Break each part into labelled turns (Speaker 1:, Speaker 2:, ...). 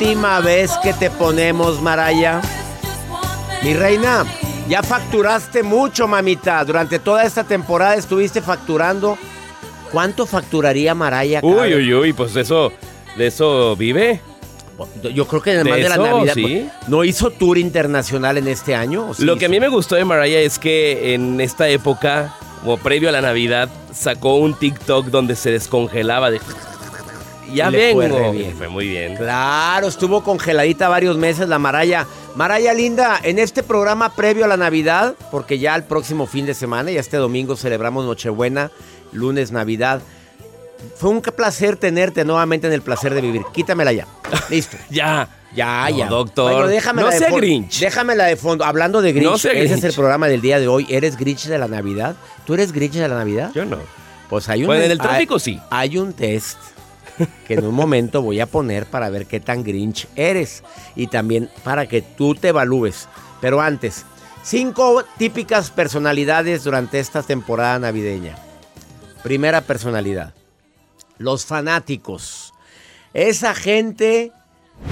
Speaker 1: Última vez que te ponemos, Maraya. Mi reina, ya facturaste mucho, mamita. Durante toda esta temporada estuviste facturando. ¿Cuánto facturaría Maraya?
Speaker 2: Uy,
Speaker 1: vez?
Speaker 2: uy, uy, pues eso, de eso vive.
Speaker 1: Yo creo que además
Speaker 2: ¿De
Speaker 1: de, la
Speaker 2: eso?
Speaker 1: Navidad.
Speaker 2: Sí.
Speaker 1: ¿No hizo tour internacional en este año? ¿O sí
Speaker 2: Lo que a mí me gustó de Mariah es que en esta época, como previo a la Navidad, sacó un TikTok donde se descongelaba de... Ya
Speaker 1: le fue
Speaker 2: vengo.
Speaker 1: bien.
Speaker 2: Fue muy bien.
Speaker 1: Claro, estuvo congeladita varios meses la Maraya. Maraya linda, en este programa previo a la Navidad, porque ya el próximo fin de semana, ya este domingo celebramos Nochebuena, lunes Navidad. Fue un placer tenerte nuevamente en el placer de vivir. Quítamela ya. Listo.
Speaker 2: Ya.
Speaker 1: Ya,
Speaker 2: No,
Speaker 1: ya.
Speaker 2: doctor.
Speaker 1: Bueno, déjamela
Speaker 2: No
Speaker 1: de fondo.
Speaker 2: Grinch.
Speaker 1: Déjamela de fondo. Hablando de Grinch,
Speaker 2: No
Speaker 1: ese es el programa del día de hoy. ¿Eres Grinch de la Navidad? ¿Tú eres Grinch de la Navidad?
Speaker 2: Yo no.
Speaker 1: Pues hay un
Speaker 2: Bueno, en el
Speaker 1: hay-
Speaker 2: trópico sí.
Speaker 1: Hay un test que en un momento voy a poner para ver qué tan Grinch eres y también para que tú te evalúes. Pero antes, cinco típicas personalidades durante esta temporada navideña. Primera personalidad, los fanáticos. Esa gente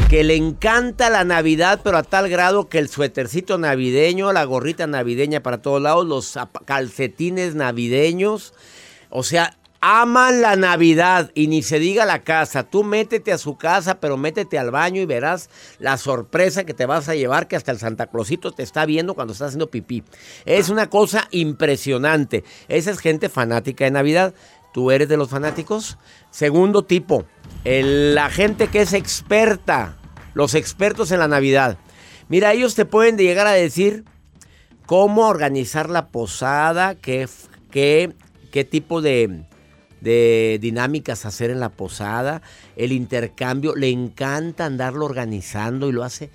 Speaker 1: que le encanta la Navidad, pero a tal grado que el suétercito navideño, la gorrita navideña para todos lados, los calcetines navideños, o sea, aman la Navidad y ni se diga la casa. Tú métete a su casa, pero métete al baño y verás la sorpresa que te vas a llevar, que hasta el Santa Clausito te está viendo cuando estás haciendo pipí. Es una cosa impresionante. Esa es gente fanática de Navidad. ¿Tú eres de los fanáticos? Segundo tipo, la gente que es experta, los expertos en la Navidad. Mira, ellos te pueden llegar a decir cómo organizar la posada, qué, qué, qué tipo de, de dinámicas hacer en la posada, el intercambio. Le encanta andarlo organizando y lo hace,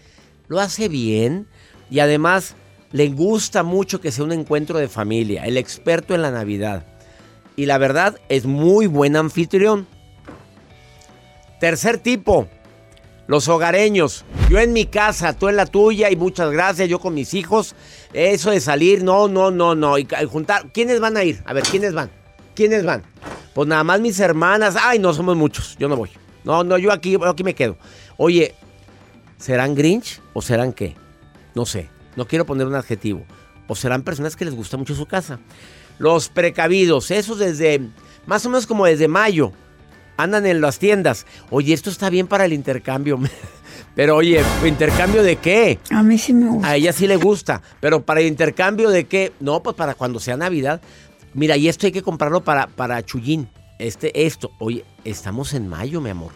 Speaker 1: lo hace bien. Y además le gusta mucho que sea un encuentro de familia, el experto en la Navidad. Y la verdad es muy buen anfitrión. Tercer tipo, los hogareños. Yo en mi casa, tú en la tuya y muchas gracias, yo con mis hijos. Eso de salir, no, no, no, no. Y juntar, ¿quiénes van a ir? A ver, ¿quiénes van? ¿Quiénes van? Pues nada más mis hermanas. Ay, no somos muchos, yo no voy. No, no, yo aquí, yo aquí me quedo. Oye, ¿serán Grinch o serán qué? No sé, no quiero poner un adjetivo. O serán personas que les gusta mucho su casa. Los precavidos, esos desde, más o menos como desde mayo, andan en las tiendas. Oye, esto está bien para el intercambio. Pero oye, ¿intercambio de qué?
Speaker 3: A mí sí me gusta.
Speaker 1: A ella sí le gusta. Pero para el intercambio de qué? No, pues para cuando sea Navidad. Mira, y esto hay que comprarlo para, para Chuyín. Este, esto. Oye, estamos en mayo, mi amor.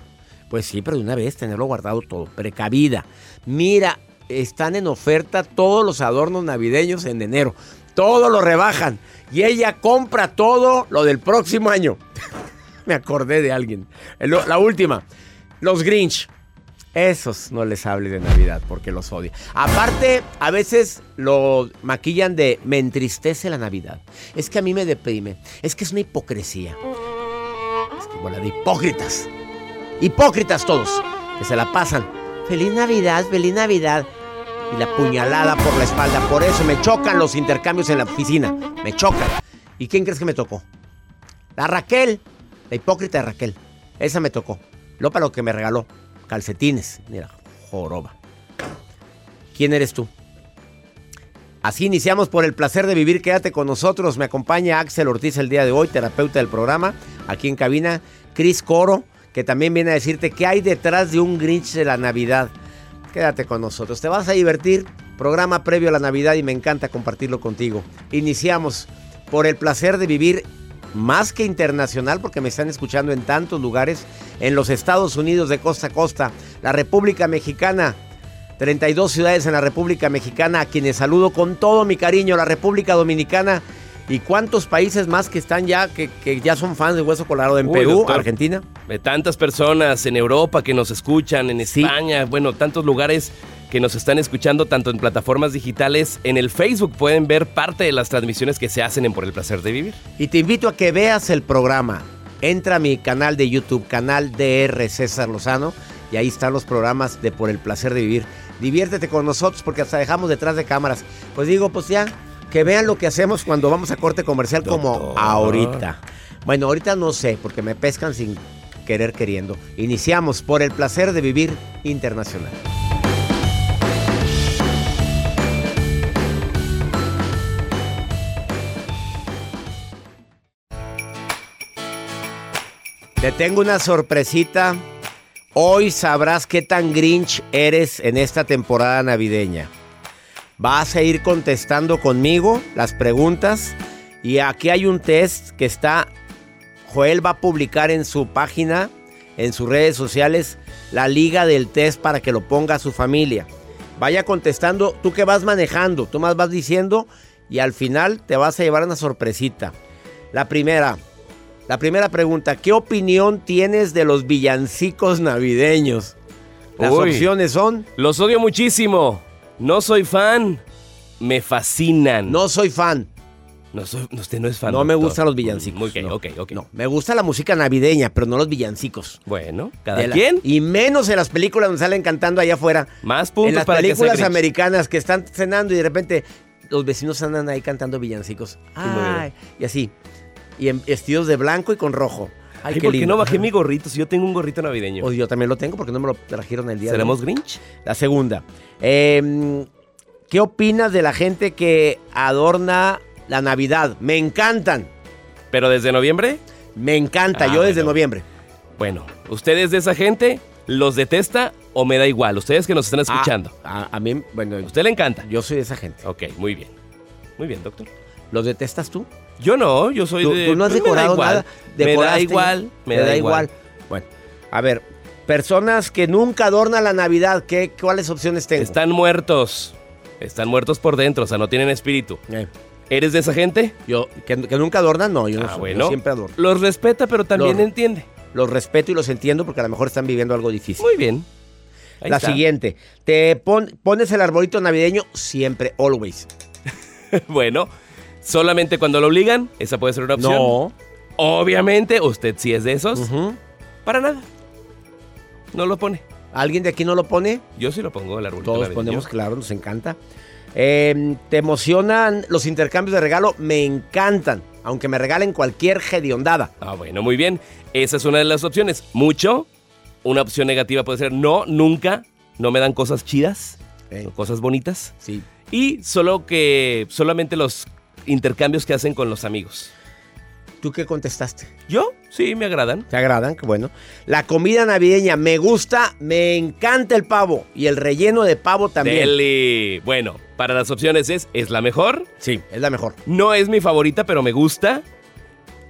Speaker 1: Pues sí, pero de una vez tenerlo guardado todo. Precavida. Mira, están en oferta todos los adornos navideños en enero. Todo lo rebajan. Y ella compra todo lo del próximo año. Me acordé de alguien. La última. Los Grinch. Esos no les hable de Navidad porque los odio. Aparte, a veces lo maquillan de me entristece la Navidad. Es que a mí me deprime. Es que es una hipocresía. Es que bola de hipócritas. Hipócritas todos. Que se la pasan. Feliz Navidad, feliz Navidad. Y la puñalada por la espalda. Por eso me chocan los intercambios en la oficina. Me chocan. ¿Y quién crees que me tocó? La Raquel. La hipócrita de Raquel. Esa me tocó. Lo para lo que me regaló. Calcetines. Mira, joroba. ¿Quién eres tú? Así iniciamos por el placer de vivir. Quédate con nosotros. Me acompaña Axel Ortiz el día de hoy, terapeuta del programa. Aquí en cabina, Cris Coro, que también viene a decirte qué hay detrás de un Grinch de la Navidad. Quédate con nosotros. Te vas a divertir. Programa previo a la Navidad y me encanta compartirlo contigo. Iniciamos por el placer de vivir más que internacional, porque me están escuchando en tantos lugares, en los Estados Unidos de costa a costa, la República Mexicana, 32 ciudades en la República Mexicana, a quienes saludo con todo mi cariño, la República Dominicana. ¿Y cuántos países más que están ya, que, que ya son fans de Hueso Colorado? En
Speaker 2: Uy,
Speaker 1: Perú,
Speaker 2: doctor.
Speaker 1: Argentina.
Speaker 2: De tantas personas en Europa que nos escuchan, en
Speaker 1: Sí.
Speaker 2: España, bueno, tantos lugares que nos están escuchando tanto en plataformas digitales, en el Facebook pueden ver parte de las transmisiones que se hacen en Por el Placer de Vivir.
Speaker 1: Y te invito a que veas el programa. Entra a mi canal de YouTube, canal DR César Lozano, y ahí están los programas de Por el Placer de Vivir. Diviértete con nosotros porque hasta dejamos detrás de cámaras. Pues digo, pues ya, que vean lo que hacemos cuando vamos a corte comercial como ahorita. Bueno, ahorita no sé, porque me pescan sin querer queriendo. Iniciamos Por el Placer de Vivir Internacional. Te tengo una sorpresita. Hoy sabrás qué tan grinch eres en esta temporada navideña. Vas a ir contestando conmigo las preguntas y aquí hay un test que está, Joel va a publicar en su página, en sus redes sociales, la liga del test para que lo ponga a su familia. Vaya contestando, tú que vas manejando, tú más vas diciendo y al final te vas a llevar una sorpresita. La primera, la primera pregunta, ¿qué opinión tienes de los villancicos navideños? Las
Speaker 2: Uy.
Speaker 1: opciones son,
Speaker 2: Los odio muchísimo. No soy fan. Me fascinan.
Speaker 1: no soy fan,
Speaker 2: No soy- usted no es fan.
Speaker 1: no me gustan los villancicos.
Speaker 2: Muy ok,
Speaker 1: no.
Speaker 2: ok, ok.
Speaker 1: No, me gusta la música navideña, pero no los villancicos.
Speaker 2: Bueno, cada
Speaker 1: De la-
Speaker 2: quien.
Speaker 1: Y menos en las películas donde salen cantando allá afuera.
Speaker 2: Más puntos
Speaker 1: en las
Speaker 2: para
Speaker 1: películas americanas que están cenando y de repente los vecinos andan ahí cantando villancicos. Ay, y así. Y en- vestidos de blanco y con rojo. Ay,
Speaker 2: Ay,
Speaker 1: qué
Speaker 2: ¿por qué
Speaker 1: lindo.
Speaker 2: no bajé mi gorrito si yo tengo un gorrito navideño?
Speaker 1: O yo también lo tengo porque no me lo trajeron el día
Speaker 2: ¿Seremos
Speaker 1: de.
Speaker 2: Grinch?
Speaker 1: La segunda. Eh, ¿Qué opinas de la gente que adorna la Navidad? Me encantan.
Speaker 2: ¿Pero desde noviembre?
Speaker 1: Me encanta.
Speaker 2: Ah,
Speaker 1: yo desde
Speaker 2: bueno.
Speaker 1: noviembre.
Speaker 2: Bueno, ¿usted es de esa gente? ¿Los detesta o me da igual? Ustedes que nos están escuchando.
Speaker 1: Ah, a, a mí, bueno,
Speaker 2: ¿A usted le encanta?
Speaker 1: yo soy de esa gente.
Speaker 2: Ok, muy bien. Muy bien, doctor.
Speaker 1: ¿Los detestas tú?
Speaker 2: Yo no, yo soy
Speaker 1: ¿Tú,
Speaker 2: de...
Speaker 1: tú no has
Speaker 2: pues, me da
Speaker 1: decorado nada?
Speaker 2: Me da igual, me da igual.
Speaker 1: Bueno, a ver, personas que nunca adornan la Navidad, ¿qué, ¿cuáles opciones tengo?
Speaker 2: Están muertos. Están muertos por dentro, o sea, no tienen espíritu.
Speaker 1: Eh,
Speaker 2: ¿Eres de esa gente?
Speaker 1: yo, que, que nunca adornan, no, yo no
Speaker 2: ah,
Speaker 1: soy,
Speaker 2: bueno.
Speaker 1: yo siempre adorno.
Speaker 2: Los respeta, pero también
Speaker 1: Los-
Speaker 2: entiende.
Speaker 1: Los respeto y los entiendo porque a lo mejor están viviendo algo difícil.
Speaker 2: Muy bien. Ahí
Speaker 1: la
Speaker 2: está.
Speaker 1: siguiente, te pon- pones el arbolito navideño siempre, always.
Speaker 2: bueno, solamente cuando lo obligan, esa puede ser una opción.
Speaker 1: No.
Speaker 2: Obviamente, usted sí es de esos. Para nada. No lo pone.
Speaker 1: ¿Alguien de aquí no lo pone?
Speaker 2: Yo sí lo pongo el arbolito
Speaker 1: Todos
Speaker 2: navideño.
Speaker 1: ponemos, claro, nos encanta. Eh, ¿Te emocionan los intercambios de regalo? Me encantan, aunque me regalen cualquier hediondada.
Speaker 2: Ah, bueno, muy bien. Esa es una de las opciones. Mucho. Una opción negativa puede ser no, nunca. No me dan cosas chidas,
Speaker 1: Eh,
Speaker 2: cosas bonitas.
Speaker 1: sí.
Speaker 2: Y solo que solamente los intercambios que hacen con los amigos.
Speaker 1: ¿Tú qué contestaste?
Speaker 2: Yo, sí, me agradan.
Speaker 1: ¿Te agradan? Qué bueno. La comida navideña me gusta, me encanta el pavo y el relleno de pavo también.
Speaker 2: Deli. Bueno, para las opciones es, es la mejor.
Speaker 1: Sí, es la mejor.
Speaker 2: No es mi favorita, pero me gusta.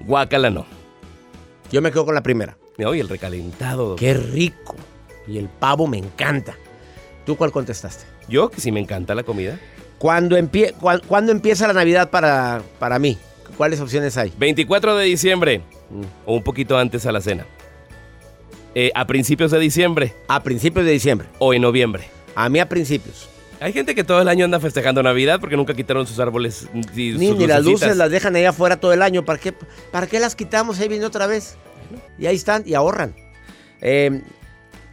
Speaker 2: Guacala no.
Speaker 1: Yo me quedo con la primera.
Speaker 2: No, y el recalentado.
Speaker 1: Qué rico. Y el pavo me encanta. ¿Tú cuál contestaste?
Speaker 2: Yo, que sí me encanta la comida.
Speaker 1: ¿Cuándo, empie- cuándo empieza la Navidad para, para mí? ¿Cuáles opciones hay?
Speaker 2: 24 de diciembre.
Speaker 1: Mm.
Speaker 2: O un poquito antes a la cena. eh, a principios de diciembre
Speaker 1: A principios de diciembre.
Speaker 2: o en noviembre.
Speaker 1: A mí a principios.
Speaker 2: Hay gente que todo el año anda festejando Navidad porque nunca quitaron sus árboles y
Speaker 1: Ni,
Speaker 2: sus
Speaker 1: ni las luces las dejan ahí afuera todo el año. ¿Para qué, ¿Para qué las quitamos? Ahí viene otra vez. Y ahí están y ahorran. Eh,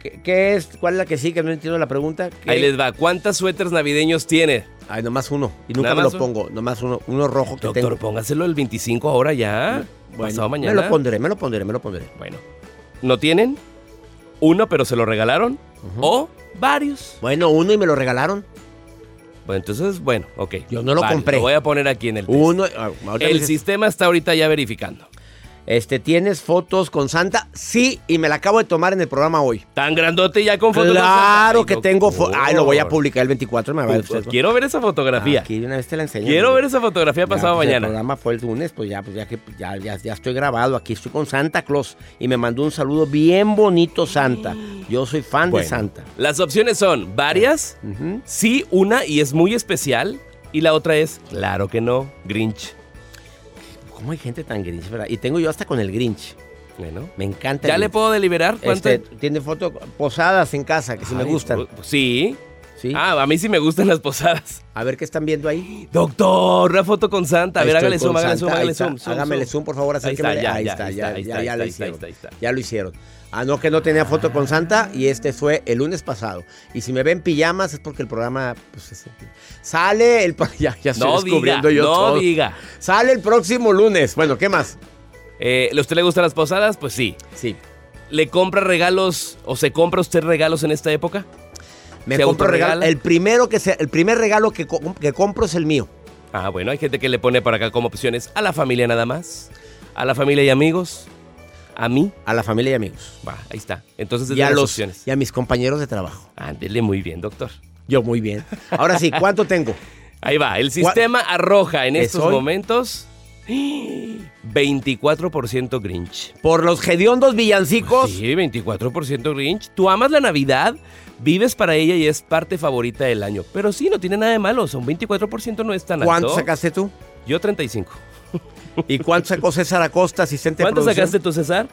Speaker 1: ¿qué, qué es? ¿Cuál es la que sí? Que no entiendo la pregunta. ¿Qué?
Speaker 2: Ahí les va. ¿Cuántos suéteres navideños tiene?
Speaker 1: Ay, nomás uno. Y nunca
Speaker 2: ¿Nada
Speaker 1: me lo pongo. Nomás uno. Uno rojo que
Speaker 2: Doctor,
Speaker 1: tengo.
Speaker 2: póngaselo el 25 ahora ya.
Speaker 1: Bueno,
Speaker 2: pasado mañana.
Speaker 1: Me lo pondré, me lo pondré, me lo pondré.
Speaker 2: Bueno. ¿No tienen? Uno, pero se lo regalaron. O varios.
Speaker 1: Bueno, uno y me lo regalaron.
Speaker 2: Bueno, entonces, bueno, ok.
Speaker 1: Yo no lo
Speaker 2: Vale,
Speaker 1: compré.
Speaker 2: Lo voy a poner aquí en el test.
Speaker 1: Uno. ah,
Speaker 2: El sistema está ahorita ya verificando.
Speaker 1: Este, ¿tienes fotos con Santa? Sí, y me la acabo de tomar en el programa hoy.
Speaker 2: Tan grandote ya con fotos.
Speaker 1: Claro que tengo fotos. Ay, lo voy a publicar el 24. Me va a
Speaker 2: Pues, Quiero ver esa fotografía.
Speaker 1: Aquí de una vez te la enseño.
Speaker 2: Quiero ver esa fotografía pasado
Speaker 1: pues, El
Speaker 2: mañana.
Speaker 1: programa fue el lunes, pues ya, pues ya que ya, ya, ya estoy grabado. Aquí estoy con Santa Claus y me mandó un saludo bien bonito Santa. Yo soy fan
Speaker 2: Bueno,
Speaker 1: de Santa.
Speaker 2: Las opciones son varias, sí, una y es muy especial. Y la otra es, claro que no, Grinch.
Speaker 1: ¿Cómo hay gente tan grinch, verdad? Y tengo yo hasta con el Grinch.
Speaker 2: Bueno.
Speaker 1: Me encanta.
Speaker 2: ¿Ya
Speaker 1: el
Speaker 2: le
Speaker 1: Grinch.
Speaker 2: puedo deliberar? ¿Cuánto?
Speaker 1: Este, tiene fotos posadas en casa, que sí me
Speaker 2: Ay,
Speaker 1: gustan.
Speaker 2: pues, Sí.
Speaker 1: ¿sí?
Speaker 2: Ah, a mí sí me gustan las posadas.
Speaker 1: A ver qué están viendo ahí.
Speaker 2: Doctor, una foto con Santa. A ver, hágale zoom, hágale zoom, hágale zoom. zoom,
Speaker 1: Hágamele zoom, por favor,
Speaker 2: Ahí está, ya,
Speaker 1: ahí está, ya, ya, ya lo hicieron.
Speaker 2: está, ahí está.
Speaker 1: Ya lo hicieron. Ah, no, que no tenía foto con Santa y este fue el lunes pasado. Y si me ven pijamas es porque el programa pues, es- sale el ya, ya estoy
Speaker 2: No diga,
Speaker 1: descubriendo yo
Speaker 2: no
Speaker 1: todo.
Speaker 2: diga.
Speaker 1: Sale el próximo lunes. Bueno, ¿qué más?
Speaker 2: Eh, ¿A usted le gustan las posadas? Pues sí.
Speaker 1: Sí.
Speaker 2: ¿Le compra regalos o se compra usted regalos en esta época?
Speaker 1: Me
Speaker 2: ¿Se
Speaker 1: compro regalo.
Speaker 2: autorregala?
Speaker 1: El primero que se, el primer regalo que, que compro es el mío.
Speaker 2: Ah, bueno, hay gente que le pone para acá como opciones a la familia nada más, a la familia y amigos, a mí.
Speaker 1: A la familia y amigos.
Speaker 2: Va, ahí está. Entonces, es
Speaker 1: Y a,
Speaker 2: las
Speaker 1: los,
Speaker 2: opciones.
Speaker 1: y a mis compañeros de trabajo.
Speaker 2: Ándele muy bien, doctor.
Speaker 1: Yo muy bien. Ahora sí, ¿cuánto tengo?
Speaker 2: Ahí va, el sistema arroja en
Speaker 1: ¿Es
Speaker 2: estos
Speaker 1: hoy?
Speaker 2: momentos 24% Grinch.
Speaker 1: Por los hediondos villancicos.
Speaker 2: Sí, 24% Grinch. Tú amas la Navidad, vives para ella y es parte favorita del año. Pero sí, no tiene nada de malo. Son 24% no es tan alto.
Speaker 1: ¿Cuánto sacaste tú?
Speaker 2: Yo 35.
Speaker 1: ¿Y cuánto sacó César Acosta, asistente de
Speaker 2: ¿Cuánto sacaste tú, César?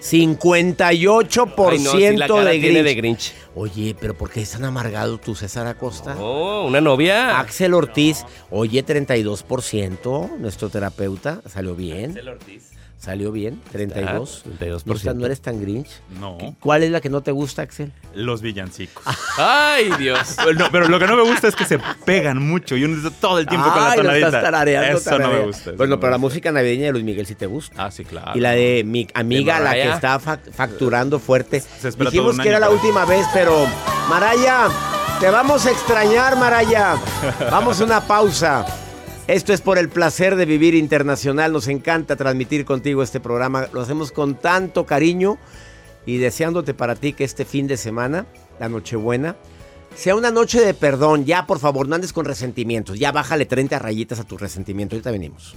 Speaker 1: 58%
Speaker 2: Ay, no, la cara
Speaker 1: de,
Speaker 2: tiene
Speaker 1: Grinch.
Speaker 2: de Grinch.
Speaker 1: Oye, pero ¿por qué es tan amargado tú, César Acosta?
Speaker 2: Oh, una novia.
Speaker 1: Axel Ortiz, oye, 32%, nuestro terapeuta, salió bien,
Speaker 2: Ortiz.
Speaker 1: Salió bien, 32.
Speaker 2: Ah,
Speaker 1: No,
Speaker 2: 32%.
Speaker 1: estás- no eres tan Grinch.
Speaker 3: No,
Speaker 1: ¿Cuál es la que no te gusta, Axel?
Speaker 3: los villancicos.
Speaker 2: Ay, Dios.
Speaker 3: No, pero lo que no me gusta es que se pegan mucho y uno todo el tiempo con la
Speaker 1: Ay,
Speaker 3: tonadita.
Speaker 1: estás tarareando,
Speaker 3: Eso no me gusta.
Speaker 1: Bueno,
Speaker 3: no
Speaker 1: pero la música navideña de Luis Miguel sí te gusta.
Speaker 3: Ah, sí, claro.
Speaker 1: Y la de mi amiga, la que está fac- facturando fuerte.
Speaker 3: Se espera todo
Speaker 1: Dijimos
Speaker 3: un
Speaker 1: que era la última vez, pero Maraya, te vamos a extrañar, Maraya. Vamos a una pausa. Esto es por el placer de vivir internacional. Nos encanta transmitir contigo este programa. Lo hacemos con tanto cariño y deseándote para ti que este fin de semana, la Nochebuena, sea una noche de perdón. Ya, por favor, no andes con resentimientos. Ya bájale 30 rayitas a tu resentimiento. Ahorita venimos.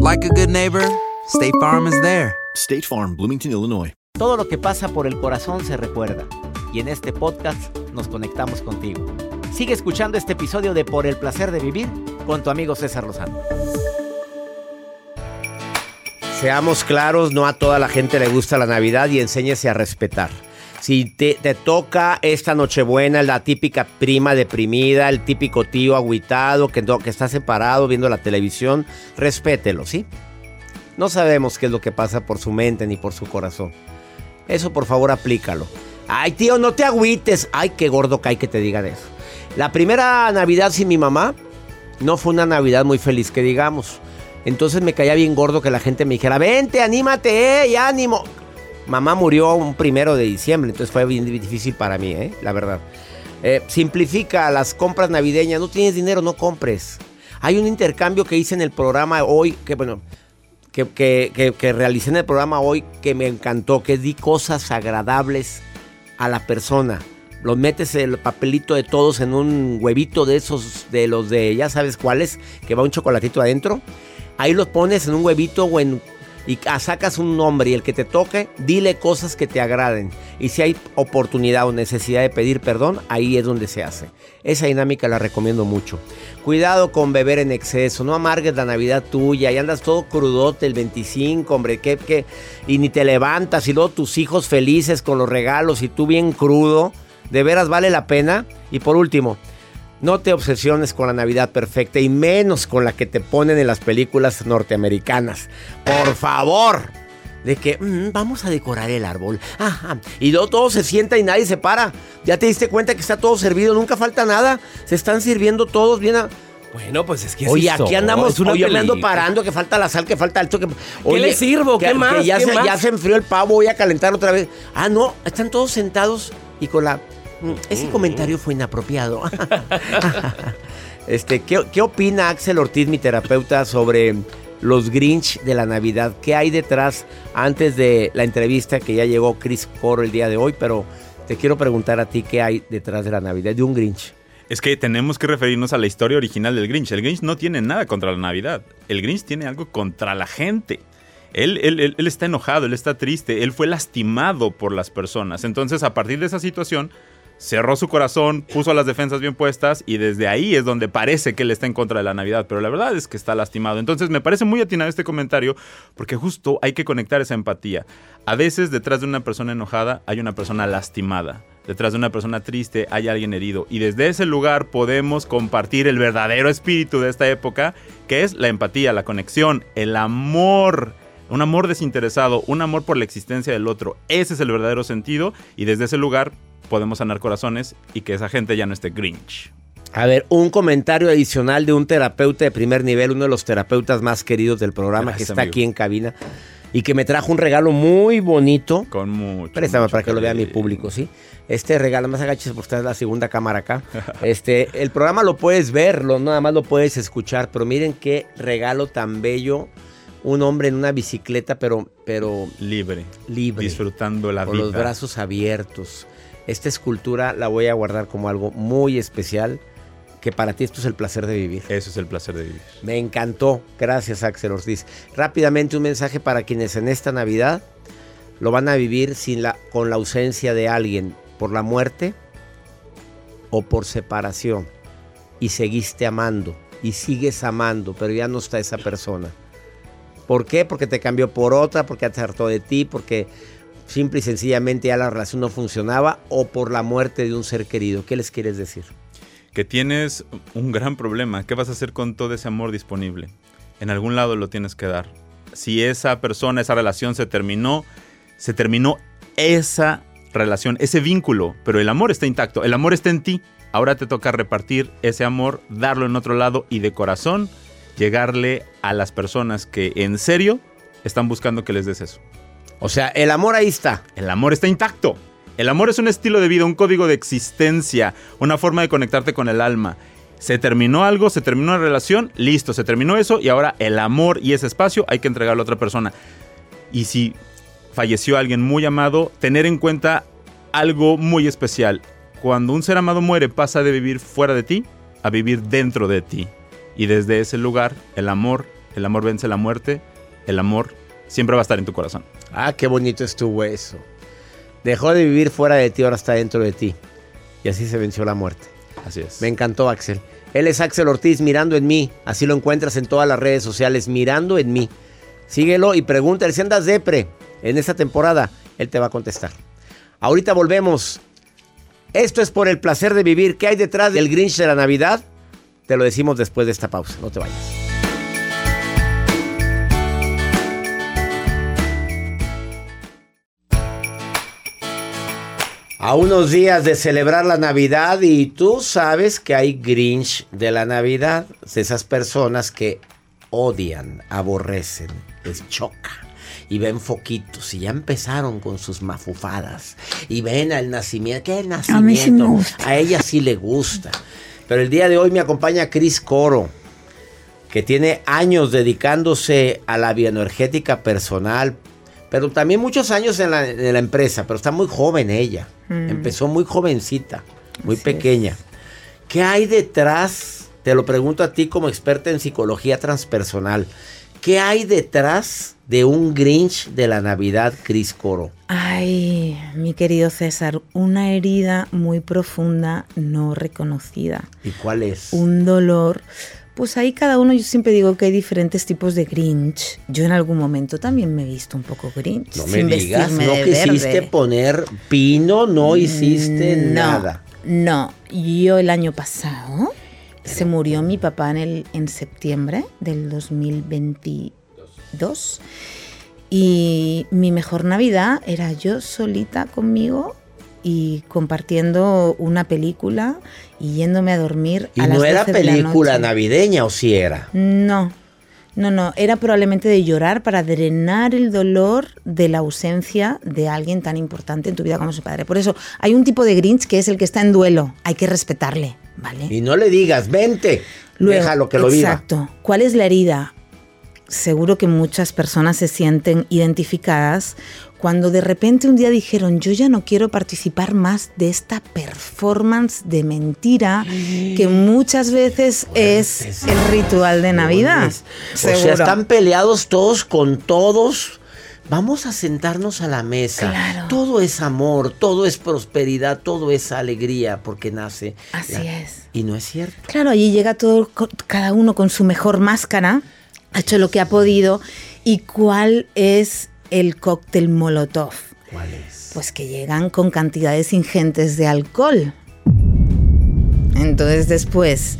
Speaker 4: like a good neighbor, State Farm is there.
Speaker 5: State Farm, Bloomington, Illinois.
Speaker 6: Todo lo que pasa por el corazón se recuerda. Y en este podcast nos conectamos contigo. Sigue escuchando este episodio de Por el placer de vivir con tu amigo César Lozano.
Speaker 1: Seamos claros, no a toda la gente le gusta la Navidad y enséñese a respetar. Si te, te toca esta Nochebuena, la típica prima deprimida, el típico tío agüitado que, está separado viendo la televisión, respételo, ¿sí? No sabemos qué es lo que pasa por su mente ni por su corazón. Eso por favor aplícalo. Ay, tío, no te agüites. Ay, qué gordo cae que te digan eso. La primera Navidad sin mi mamá no fue una Navidad muy feliz, que digamos. Entonces me caía bien gordo que la gente me dijera, vente, anímate, eh, ánimo. Mamá murió un primero de diciembre, entonces fue bien difícil para mí, eh, la verdad. Eh, simplifica las compras navideñas. No tienes dinero, no compres. Hay un intercambio que hice en el programa hoy, que bueno, que, que- que- que realicé en el programa hoy que me encantó, que di cosas agradables a la persona. Los metes el papelito de todos en un huevito de esos, de los de, ya sabes cuáles, que va un chocolatito adentro. Ahí los pones en un huevito o en, y sacas un nombre y el que te toque, dile cosas que te agraden. Y si hay oportunidad o necesidad de pedir perdón, ahí es donde se hace. Esa dinámica la recomiendo mucho. Cuidado con beber en exceso, no amargues la Navidad tuya y andas todo crudote el 25, hombre, que, y ni te levantas y luego tus hijos felices con los regalos y tú bien crudo, de veras vale la pena. Y por último, no te obsesiones con la Navidad perfecta y menos con la que te ponen en las películas norteamericanas. Por favor. De que "Mm, vamos a decorar el árbol. Ajá. Y luego todo se sienta y nadie se para. Ya te diste cuenta que está todo servido, nunca falta nada. Se están sirviendo todos bien. a-
Speaker 2: Bueno, pues es que así
Speaker 1: Oye, aquí andamos, oye, me ando
Speaker 2: película.
Speaker 1: parando, que falta la sal, que falta esto, que...
Speaker 2: ¿Qué le sirvo? ¿Qué
Speaker 1: que
Speaker 2: más?
Speaker 1: ya,
Speaker 2: ¿Qué
Speaker 1: se,
Speaker 2: más?
Speaker 1: ya se enfrió el pavo, voy a calentar otra vez. Ah, no, están todos sentados y con la... Mm, Ese comentario fue inapropiado. este, ¿qué, qué opina Axel Ortiz, mi terapeuta, sobre los Grinch de la Navidad? ¿Qué hay detrás antes de la entrevista que ya llegó Chris Coro el día de hoy? Pero te quiero preguntar a ti qué hay detrás de la Navidad, de un Grinch.
Speaker 3: Es que tenemos que referirnos a la historia original del Grinch. El Grinch no tiene nada contra la Navidad. El Grinch tiene algo contra la gente. Él, él- él- él está enojado, él está triste, él fue lastimado por las personas. Entonces, a partir de esa situación, cerró su corazón, puso las defensas bien puestas y desde ahí es donde parece que él está en contra de la Navidad. Pero la verdad es que está lastimado. Entonces, me parece muy atinado este comentario porque justo hay que conectar esa empatía. A veces, detrás de una persona enojada, hay una persona lastimada. Detrás de una persona triste hay alguien herido. Y desde ese lugar podemos compartir el verdadero espíritu de esta época, que es la empatía, la conexión, el amor. Un amor desinteresado, un amor por la existencia del otro. Ese es el verdadero sentido. Y desde ese lugar podemos sanar corazones y que esa gente ya no esté grinch.
Speaker 1: A ver, un comentario adicional de un terapeuta de primer nivel, uno de los terapeutas más queridos del programa
Speaker 3: Gracias,
Speaker 1: que está
Speaker 3: amigo.
Speaker 1: aquí en cabina y que me trajo un regalo muy bonito.
Speaker 3: Con mucho.
Speaker 1: Préstame
Speaker 3: mucho
Speaker 1: para que lo vea mi público, ¿sí? Este regalo, más agaches porque esta es la segunda cámara acá. Este, el programa lo puedes ver, lo- nada más lo puedes escuchar, pero miren qué regalo tan bello. Un hombre en una bicicleta, pero, pero
Speaker 3: Libre.
Speaker 1: libre.
Speaker 3: Disfrutando la
Speaker 1: con
Speaker 3: vida.
Speaker 1: los brazos abiertos. Esta escultura la voy a guardar como algo muy especial, que para ti esto es el placer de vivir.
Speaker 3: Eso es el placer de vivir.
Speaker 1: Me encantó. Gracias, Axel Ortiz. Rápidamente un mensaje para quienes en esta Navidad lo van a vivir sin la, con la ausencia de alguien por la muerte o por separación y seguiste amando y sigues amando, pero ya no está esa persona. ¿Por qué? Porque te cambió por otra, porque te hartó de ti, porque simple y sencillamente ya la relación no funcionaba o por la muerte de un ser querido. ¿Qué les quieres decir?
Speaker 3: que tienes un gran problema. ¿Qué vas a hacer con todo ese amor disponible? En algún lado lo tienes que dar. Si esa persona, esa relación se terminó, se terminó esa relación, ese vínculo, pero el amor está intacto, el amor está en ti. Ahora te toca repartir ese amor, darlo en otro lado y de corazón llegarle a las personas que en serio están buscando que les des eso.
Speaker 1: O sea, el amor ahí está.
Speaker 3: El amor está intacto. El amor es un estilo de vida, un código de existencia, una forma de conectarte con el alma. Se terminó algo, se terminó una relación, listo, se terminó eso y ahora el amor y ese espacio hay que entregarlo a otra persona. Y si falleció alguien muy amado, tener en cuenta algo muy especial. Cuando un ser amado muere pasa de vivir fuera de ti a vivir dentro de ti. Y desde ese lugar, el amor, el amor vence la muerte, el amor siempre va a estar en tu corazón.
Speaker 1: Ah, qué bonito estuvo eso. Dejó de vivir fuera de ti, ahora está dentro de ti. Y así se venció la muerte.
Speaker 3: Así es.
Speaker 1: Me encantó Axel. Él es Axel Ortiz, mirando en mí. Así lo encuentras en todas las redes sociales, mirando en mí. Síguelo y pregúntale si andas depre en esta temporada. Él te va a contestar. Ahorita volvemos. Esto es por el placer de vivir. ¿Qué hay detrás del Grinch de la Navidad? Te lo decimos después de esta pausa. No te vayas. A unos días de celebrar la Navidad y tú sabes que hay Grinch de la Navidad, de esas personas que odian, aborrecen, les choca y ven foquitos y ya empezaron con sus mafufadas y ven al nacimiento, ¿qué nacimiento?
Speaker 7: A mí sí me gusta.
Speaker 1: A ella sí le gusta. Pero el día de hoy me acompaña Cris Coro, que tiene años dedicándose a la bioenergética personal, pero también muchos años en la, en la empresa, pero está muy joven ella.
Speaker 7: Mm.
Speaker 1: Empezó muy jovencita, muy
Speaker 7: Así
Speaker 1: pequeña. ¿Qué hay detrás? Te lo pregunto a ti como experta en psicología transpersonal. ¿Qué hay detrás de un Grinch de la Navidad, Cris Coro?
Speaker 7: Ay, mi querido César, una herida muy profunda, no reconocida.
Speaker 1: ¿Y cuál es?
Speaker 7: Un dolor. Pues ahí cada uno, yo siempre digo que hay diferentes tipos de Grinch. Yo en algún momento también me he visto un poco Grinch.
Speaker 1: No me digas, no
Speaker 7: de
Speaker 1: quisiste
Speaker 7: verde.
Speaker 1: poner pino, no hiciste
Speaker 7: No,
Speaker 1: nada.
Speaker 7: No, yo el año pasado se murió mi papá en, el, en septiembre del 2022 y mi mejor Navidad era yo solita conmigo y compartiendo una película y yéndome a dormir
Speaker 1: Y
Speaker 7: a las
Speaker 1: no era
Speaker 7: 12 de la
Speaker 1: película
Speaker 7: noche.
Speaker 1: navideña, ¿o sí era?
Speaker 7: No, no, no, era probablemente de llorar para drenar el dolor de la ausencia de alguien tan importante en tu vida como su padre. Por eso hay un tipo de Grinch que es el que está en duelo, hay que respetarle, ¿vale?
Speaker 1: Y no le digas, vente,
Speaker 7: Luego,
Speaker 1: déjalo que lo viva.
Speaker 7: Exacto. ¿Cuál es la herida? Seguro que muchas personas se sienten identificadas cuando de repente un día dijeron, yo ya no quiero participar más de esta performance de mentira que muchas veces es el ritual de Navidad.
Speaker 1: O sea, están peleados todos con todos. Vamos a sentarnos a la mesa.
Speaker 7: Claro.
Speaker 1: Todo es amor, todo es prosperidad, todo es alegría porque nace.
Speaker 7: Así
Speaker 1: la-
Speaker 7: es.
Speaker 1: Y no es cierto.
Speaker 7: Claro, allí llega todo, cada uno con su mejor máscara, ha hecho lo que ha podido. ¿Y cuál es el cóctel Molotov?
Speaker 1: ¿Cuál es?
Speaker 7: Pues que llegan con cantidades ingentes de alcohol. Entonces después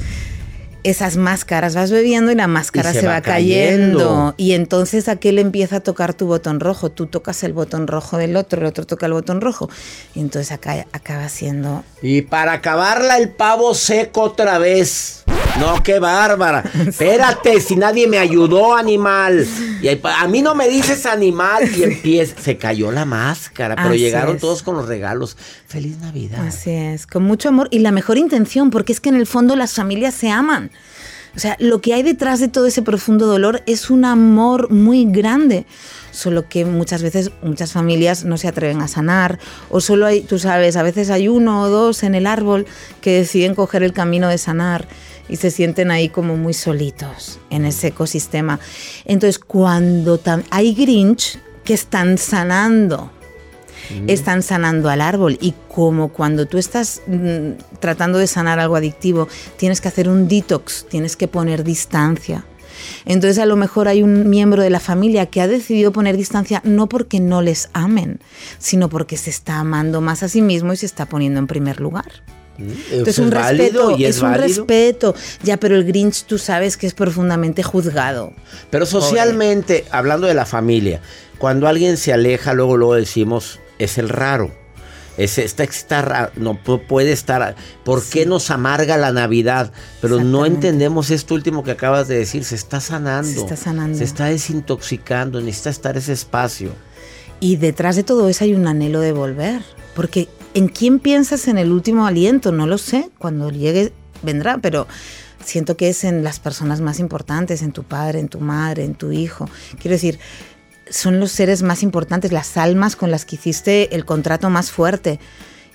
Speaker 7: esas máscaras vas bebiendo y la máscara
Speaker 1: Y
Speaker 7: se,
Speaker 1: se
Speaker 7: va,
Speaker 1: va
Speaker 7: cayendo.
Speaker 1: cayendo.
Speaker 7: Y entonces aquel empieza a tocar tu botón rojo. Tú tocas el botón rojo del otro, el otro toca el botón rojo. Y entonces acá acaba siendo
Speaker 1: Y para acabarla el pavo seco otra vez. No, qué bárbara. Espérate, si nadie me ayudó, animal. Y a mí no me dices animal. Y empieza. Se cayó la máscara, pero
Speaker 7: Así
Speaker 1: llegaron
Speaker 7: es.
Speaker 1: todos con los regalos. Feliz Navidad.
Speaker 7: Así es, con mucho amor y la mejor intención, porque es que en el fondo las familias se aman. O sea, lo que hay detrás de todo ese profundo dolor es un amor muy grande. Solo que muchas veces muchas familias no se atreven a sanar o solo hay, tú sabes, a veces hay uno o dos en el árbol que deciden coger el camino de sanar y se sienten ahí como muy solitos en ese ecosistema. Entonces, cuando hay Grinch que están sanando, están sanando al árbol y como cuando tú estás mm, tratando de sanar algo adictivo, tienes que hacer un detox, tienes que poner distancia. Entonces a lo mejor hay un miembro de la familia que ha decidido poner distancia no porque no les amen, sino porque se está amando más a sí mismo y se está poniendo en primer lugar. Entonces un
Speaker 1: es válido
Speaker 7: respeto,
Speaker 1: y
Speaker 7: es,
Speaker 1: es
Speaker 7: un respeto. Ya, pero el Grinch tú sabes que es profundamente juzgado.
Speaker 1: Pero socialmente, hablando de la familia, cuando alguien se aleja, luego luego decimos, es el raro. Es, está, está no pu- puede estar. ¿Por qué nos amarga la Navidad? Pero no entendemos esto último que acabas de decir. Se está sanando.
Speaker 7: Se está sanando.
Speaker 1: Se está desintoxicando. Necesita estar ese espacio.
Speaker 7: Y detrás de todo eso hay un anhelo de volver. Porque ¿en quién piensas en el último aliento? No lo sé. Cuando llegue vendrá, pero siento que es en las personas más importantes, en tu padre, en tu madre, en tu hijo. Quiero decir, son los seres más importantes, las almas con las que hiciste el contrato más fuerte.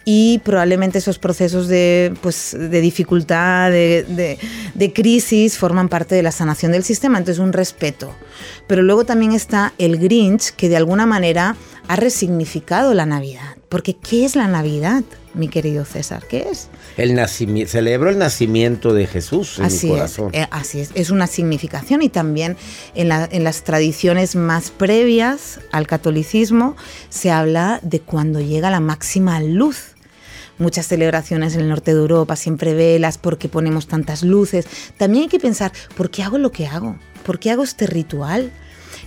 Speaker 7: Y probablemente esos procesos de, pues, de dificultad, de, de- crisis, forman parte de la sanación del sistema. Entonces, un respeto. Pero luego también está el Grinch, que de alguna manera ha resignificado la Navidad. Porque ¿qué es la Navidad, mi querido César? ¿Qué es?
Speaker 1: El nacimiento, celebro el nacimiento de Jesús en
Speaker 7: así
Speaker 1: mi corazón.
Speaker 7: Es, eh, así es, es una significación y también en, la, en las tradiciones más previas al catolicismo se habla de cuando llega la máxima luz muchas celebraciones en el norte de Europa, siempre velas, porque ponemos tantas luces. También hay que pensar, ¿por qué hago lo que hago? ¿Por qué hago este ritual?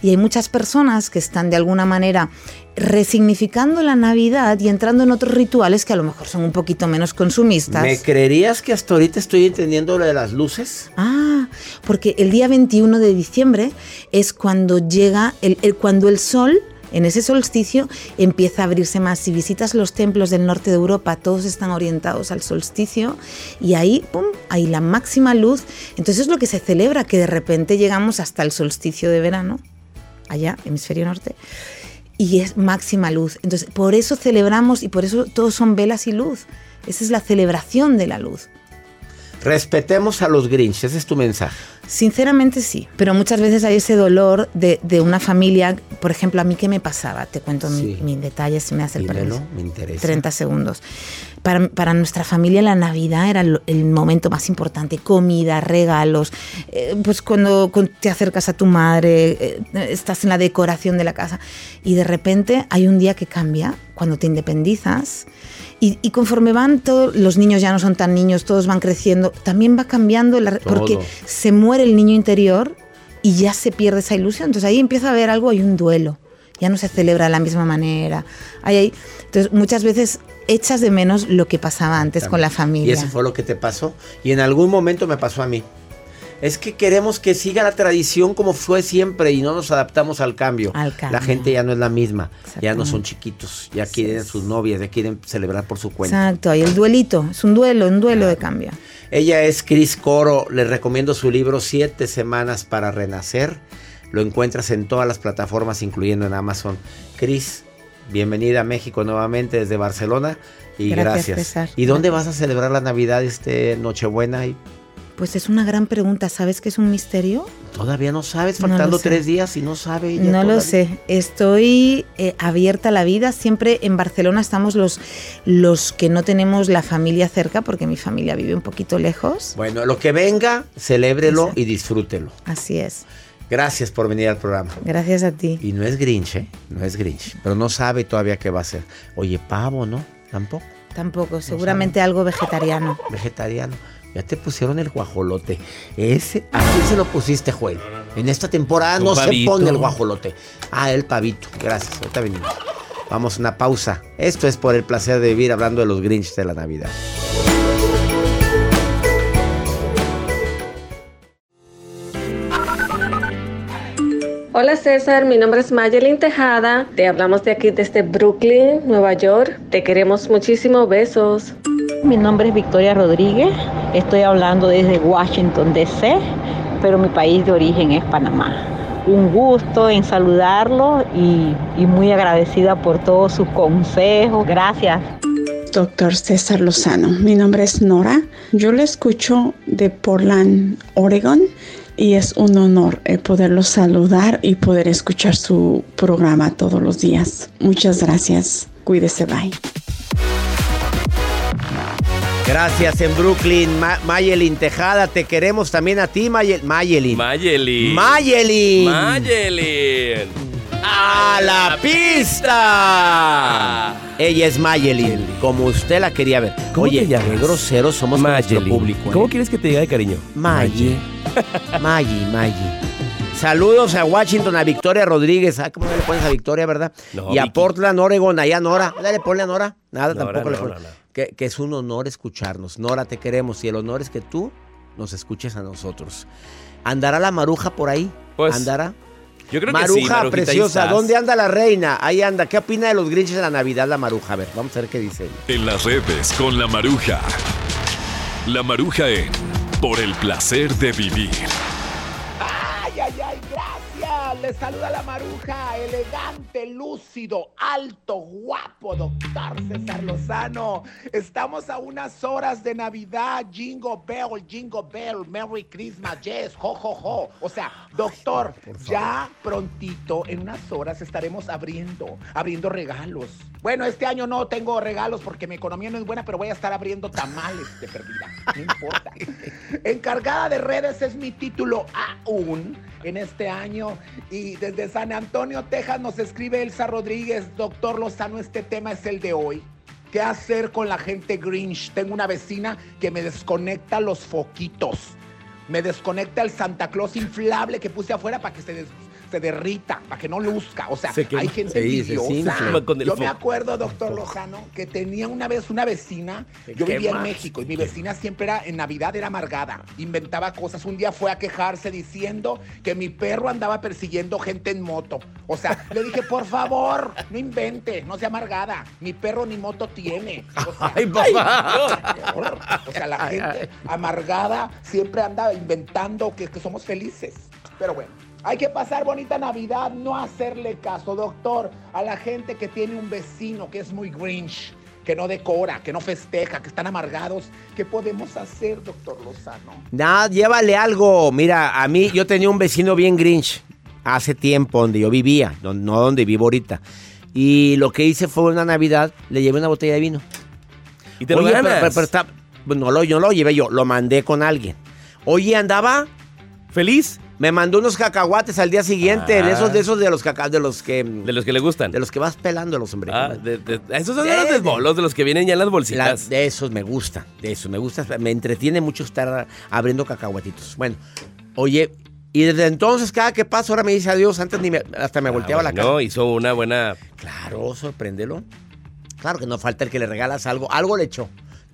Speaker 7: Y hay muchas personas que están de alguna manera resignificando la Navidad y entrando en otros rituales que a lo mejor son un poquito menos consumistas.
Speaker 1: ¿Me creerías que hasta ahorita estoy entendiendo lo de las luces?
Speaker 7: Ah, porque el día 21 de diciembre es cuando llega, el, el, cuando el sol en ese solsticio empieza a abrirse más. Si visitas los templos del norte de Europa, todos están orientados al solsticio y ahí, ¡pum!, hay la máxima luz. Entonces es lo que se celebra, que de repente llegamos hasta el solsticio de verano, allá, hemisferio norte, y es máxima luz. Entonces por eso celebramos y por eso todos son velas y luz. Esa es la celebración de la luz.
Speaker 1: Respetemos a los Grinch, ese es tu mensaje.
Speaker 7: Sinceramente sí, pero muchas veces hay ese dolor de, de una familia, por ejemplo, a mí qué me pasaba, te cuento sí. mis mi detalles si me hace el
Speaker 1: permiso. me interesa.
Speaker 7: 30 segundos. Para, para, nuestra familia la Navidad era el, el, momento más importante, comida, regalos, eh, pues cuando, cuando, te acercas a tu madre, eh, estás en la decoración de la casa y de repente hay un día que cambia, cuando te independizas. Y, y, conforme van todos los niños ya no son tan niños, todos van creciendo, también va cambiando la, porque se muere el niño interior y ya se pierde esa ilusión. Entonces ahí empieza a haber algo, hay un duelo. Ya no se celebra de la misma manera. Hay, hay, entonces muchas veces echas de menos lo que pasaba antes También. con la familia.
Speaker 1: Y eso fue lo que te pasó. Y en algún momento me pasó a mí. Es que queremos que siga la tradición como fue siempre y no nos adaptamos al cambio.
Speaker 7: Al cambio.
Speaker 1: La gente ya no es la misma, ya no son chiquitos, ya quieren sus novias, ya quieren celebrar por su cuenta.
Speaker 7: Exacto, y el duelito, es un duelo, un duelo de cambio.
Speaker 1: Ella es Cris Coro, les recomiendo su libro Siete Semanas para Renacer. Lo encuentras en todas las plataformas, incluyendo en Amazon. Cris, bienvenida a México nuevamente desde Barcelona y gracias.
Speaker 7: gracias.
Speaker 1: ¿Y dónde vas a celebrar la Navidad este Nochebuena? Y
Speaker 7: pues es una gran pregunta. ¿Sabes que es un misterio?
Speaker 1: Todavía no sabes, faltando no tres días y no sabe. Ella
Speaker 7: no
Speaker 1: todavía.
Speaker 7: lo sé. Estoy eh, abierta a la vida. Siempre en Barcelona estamos los, los que no tenemos la familia cerca, porque mi familia vive un poquito lejos.
Speaker 1: Bueno, lo que venga, celébrelo Exacto. y disfrútelo.
Speaker 7: Así es.
Speaker 1: Gracias por venir al programa.
Speaker 7: Gracias a ti.
Speaker 1: Y no es Grinch, ¿eh? No es Grinch. Pero no sabe todavía qué va a hacer. Oye, pavo, ¿no? Tampoco.
Speaker 7: Tampoco. Seguramente no algo vegetariano.
Speaker 1: Vegetariano. Ya te pusieron el guajolote. Ese, ¿A quién se lo pusiste, Joel? En esta temporada no se pone el guajolote. Ah, el pavito. Gracias. Ahorita venimos. Vamos a una pausa. Esto es por el placer de vivir hablando de los Grinch de la Navidad.
Speaker 8: Hola César, mi nombre es Mayelin Tejada. Te hablamos de aquí desde Brooklyn, Nueva York. Te queremos muchísimo. Besos.
Speaker 9: Mi nombre es Victoria Rodríguez. Estoy hablando desde Washington, D.C., pero mi país de origen es Panamá. Un gusto en saludarlo y, y muy agradecida por todos sus consejos. Gracias.
Speaker 10: Doctor César Lozano. Mi nombre es Nora. Yo le escucho de Portland, Oregon y es un honor eh, poderlo saludar y poder escuchar su programa todos los días. Muchas gracias. Cuídese, bye.
Speaker 1: Gracias en Brooklyn, Ma Mayelin Tejada, te queremos también a ti, Mayel Mayelin.
Speaker 2: Mayelin.
Speaker 1: Mayelin.
Speaker 2: Mayelin.
Speaker 1: A la pista. Ella es Mayelin, como usted la quería ver.
Speaker 2: ¿Cómo
Speaker 1: Oye,
Speaker 2: te llamas?
Speaker 1: qué groseros somos con nuestro
Speaker 2: Mayelin.
Speaker 1: público. ¿eh?
Speaker 2: ¿Cómo quieres que te diga de cariño?
Speaker 1: Mayi. Mayi, Mayi. Saludos a Washington, a Victoria Rodríguez. Ah, ¿Cómo no le pones a Victoria, verdad?
Speaker 2: No,
Speaker 1: y a
Speaker 2: Vicky.
Speaker 1: Portland, Oregon, allá Nora. Dale, ponle a Nora. Nada,
Speaker 2: Nora,
Speaker 1: tampoco le pones. Que, que es un honor escucharnos. Nora, te queremos. Y el honor es que tú nos escuches a nosotros. ¿Andará la maruja por ahí?
Speaker 2: Pues,
Speaker 1: ¿Andará?
Speaker 2: Yo creo que
Speaker 1: Maruja
Speaker 2: sí, Marujita, ahí
Speaker 1: preciosa. ¿dónde anda la reina? Ahí anda. ¿Qué opina de los Grinches de la Navidad, la Maruja? A ver, vamos a ver qué dice.
Speaker 11: En las redes con la Maruja. La Maruja en Por el placer de vivir.
Speaker 12: Días, les saluda la maruja, elegante, lúcido, alto, guapo, doctor César Lozano. Estamos a unas horas de Navidad, Jingle Bell, Jingle Bell, Merry Christmas, yes, jo, jo, jo. O sea, doctor, ya prontito, en unas horas estaremos abriendo, abriendo regalos. Bueno, este año no tengo regalos porque mi economía no es buena, pero voy a estar abriendo tamales de perdida. No importa. Encargada de redes es mi título aún en este año. Y desde San Antonio, Texas, nos escribe Elsa Rodríguez, doctor Lozano, este tema es el de hoy. ¿Qué hacer con la gente Grinch? Tengo una vecina que me desconecta los foquitos. Me desconecta el Santa Claus inflable que puse afuera para que se, des- se derrita, para que no luzca. O sea,
Speaker 1: Se
Speaker 12: hay gente
Speaker 1: Sí, se
Speaker 12: envidiosa.
Speaker 1: con el
Speaker 12: Yo me acuerdo, doctor Lozano, que tenía una vez una vecina.
Speaker 1: Se
Speaker 12: Yo vivía en. México y mi vecina siempre era, en Navidad era amargada. Inventaba cosas. Un día fue a quejarse diciendo que mi perro andaba persiguiendo gente en moto. O sea, le dije, por favor, no invente, no sea amargada. Mi perro ni moto tiene. O sea,
Speaker 1: Ay, papá.
Speaker 12: O sea, la gente amargada siempre anda inventando que, que somos felices. Pero bueno. Hay que pasar bonita Navidad, no hacerle caso, doctor, a la gente que tiene un vecino que es muy grinch, que no decora, que no festeja, que están amargados. ¿Qué podemos hacer, doctor Lozano?
Speaker 1: Nada, llévale algo. Mira, a mí yo tenía un vecino bien grinch hace tiempo donde yo vivía, no, no donde vivo ahorita. Y lo que hice fue una Navidad, le llevé una botella de vino.
Speaker 2: Y te lo
Speaker 1: Oye, pero-
Speaker 2: ganas.
Speaker 1: pero- pero está- no, lo, yo no lo llevé yo, lo mandé con alguien. Oye, andaba
Speaker 2: feliz.
Speaker 1: Me mandó unos cacahuates al día siguiente,
Speaker 2: Ah.
Speaker 1: de esos de esos de los caca, de los que
Speaker 2: De los que le gustan.
Speaker 1: de los que vas pelando los hombres.
Speaker 2: Ah, de- de- esos son de los desbolos, de los que vienen ya en las bolsitas.
Speaker 1: de esos me gusta, de esos me gusta, me entretiene mucho estar abriendo cacahuatitos. Bueno, oye, y desde entonces cada que paso ahora me dice adiós, antes ni me- hasta me volteaba la cara.
Speaker 2: No, hizo una buena.
Speaker 1: Claro, sorpréndelo. Claro que no falta el que le regalas algo, algo le echó.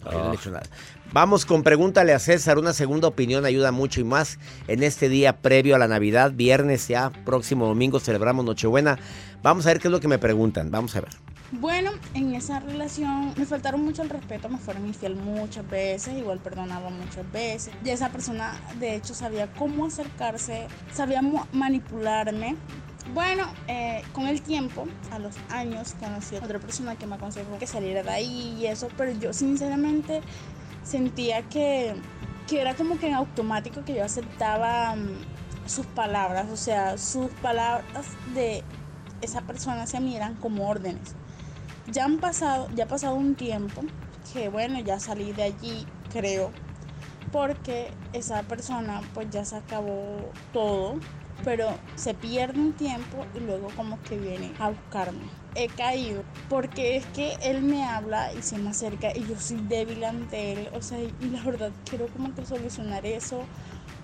Speaker 1: No, no
Speaker 2: Ah.
Speaker 1: le echo nada. Vamos con pregúntale a César, una segunda opinión ayuda mucho y más en este día previo a la Navidad, viernes ya, próximo domingo celebramos Nochebuena. Vamos a ver qué es lo que me preguntan, vamos a ver.
Speaker 13: Bueno, en esa relación me faltaron mucho el respeto, me fueron infiel muchas veces, igual perdonaba muchas veces. Y esa persona de hecho sabía cómo acercarse, sabía manipularme. Bueno, eh, con el tiempo, a los años, conocí a otra persona que me aconsejó que saliera de ahí y eso, pero yo sinceramente sentía que, que era como que en automático que yo aceptaba mm, sus palabras, o sea, sus palabras de esa persona hacia mí eran como órdenes. Ya han pasado, ya ha pasado un tiempo que bueno, ya salí de allí, creo, porque esa persona pues ya se acabó todo, pero se pierde un tiempo y luego como que viene a buscarme. He caído porque es que él me habla y se me acerca y yo soy débil ante él, o sea, y la verdad quiero como que solucionar eso.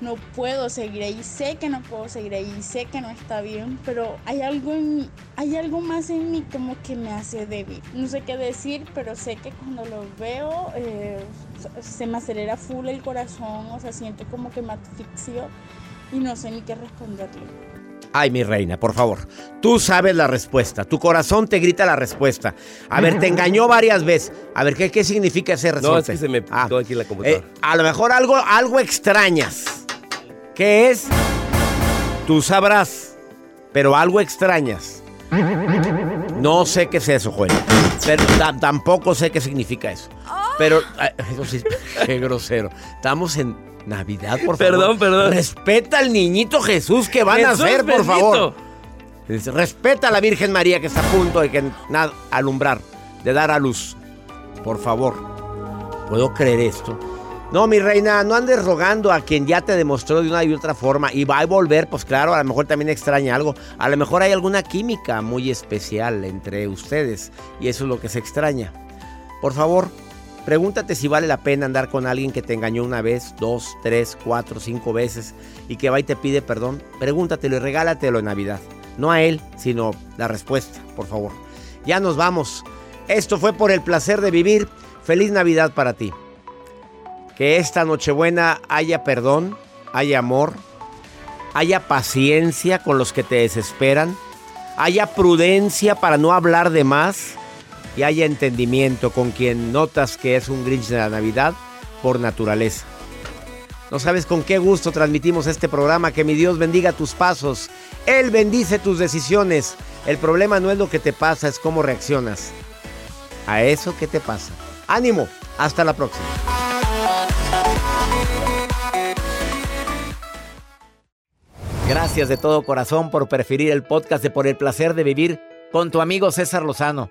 Speaker 13: No puedo seguir ahí, sé que no puedo seguir ahí, sé que no está bien, pero hay algo en hay algo más en mí como que me hace débil. No sé qué decir, pero sé que cuando lo veo eh, se me acelera full el corazón, o sea, siento como que me asfixio y no sé ni qué responderle.
Speaker 1: Ay, mi reina, por favor. Tú sabes la respuesta. Tu corazón te grita la respuesta. A ver, te engañó varias veces. A ver, ¿qué, qué significa ese resorte?
Speaker 2: No, es que se me
Speaker 1: Ah,
Speaker 2: aquí la computadora.
Speaker 1: eh, a lo mejor algo, algo extrañas. ¿Qué es? Tú sabrás. Pero algo extrañas. No sé qué es eso, Joel. Pero ta- tampoco sé qué significa eso. Pero, eso sí, qué grosero. Estamos en Navidad, por favor.
Speaker 2: Perdón, perdón.
Speaker 1: Respeta al niñito Jesús que van a hacer, por favor. Respeta a la Virgen María que está a punto de que, na- alumbrar, de dar a luz. Por favor. ¿Puedo creer esto? No, mi reina, no andes rogando a quien ya te demostró de una y otra forma y va a volver, pues claro, a lo mejor también extraña algo. A lo mejor hay alguna química muy especial entre ustedes y eso es lo que se extraña. Por favor, pregúntate si vale la pena andar con alguien que te engañó una vez, dos, tres, cuatro, cinco veces y que va y te pide perdón. Pregúntatelo y regálatelo en Navidad. No a él, sino la respuesta, por favor. Ya nos vamos. Esto fue por el placer de vivir. Feliz Navidad para ti. Que esta Nochebuena haya perdón, haya amor, haya paciencia con los que te desesperan, haya prudencia para no hablar de más y haya entendimiento con quien notas que es un Grinch de la Navidad por naturaleza. No sabes con qué gusto transmitimos este programa. Que mi Dios bendiga tus pasos. Él bendice tus decisiones. El problema no es lo que te pasa, es cómo reaccionas a eso que te pasa. Ánimo. Hasta la próxima.
Speaker 6: Gracias de todo corazón por preferir el podcast de Por el placer de vivir con tu amigo César Lozano.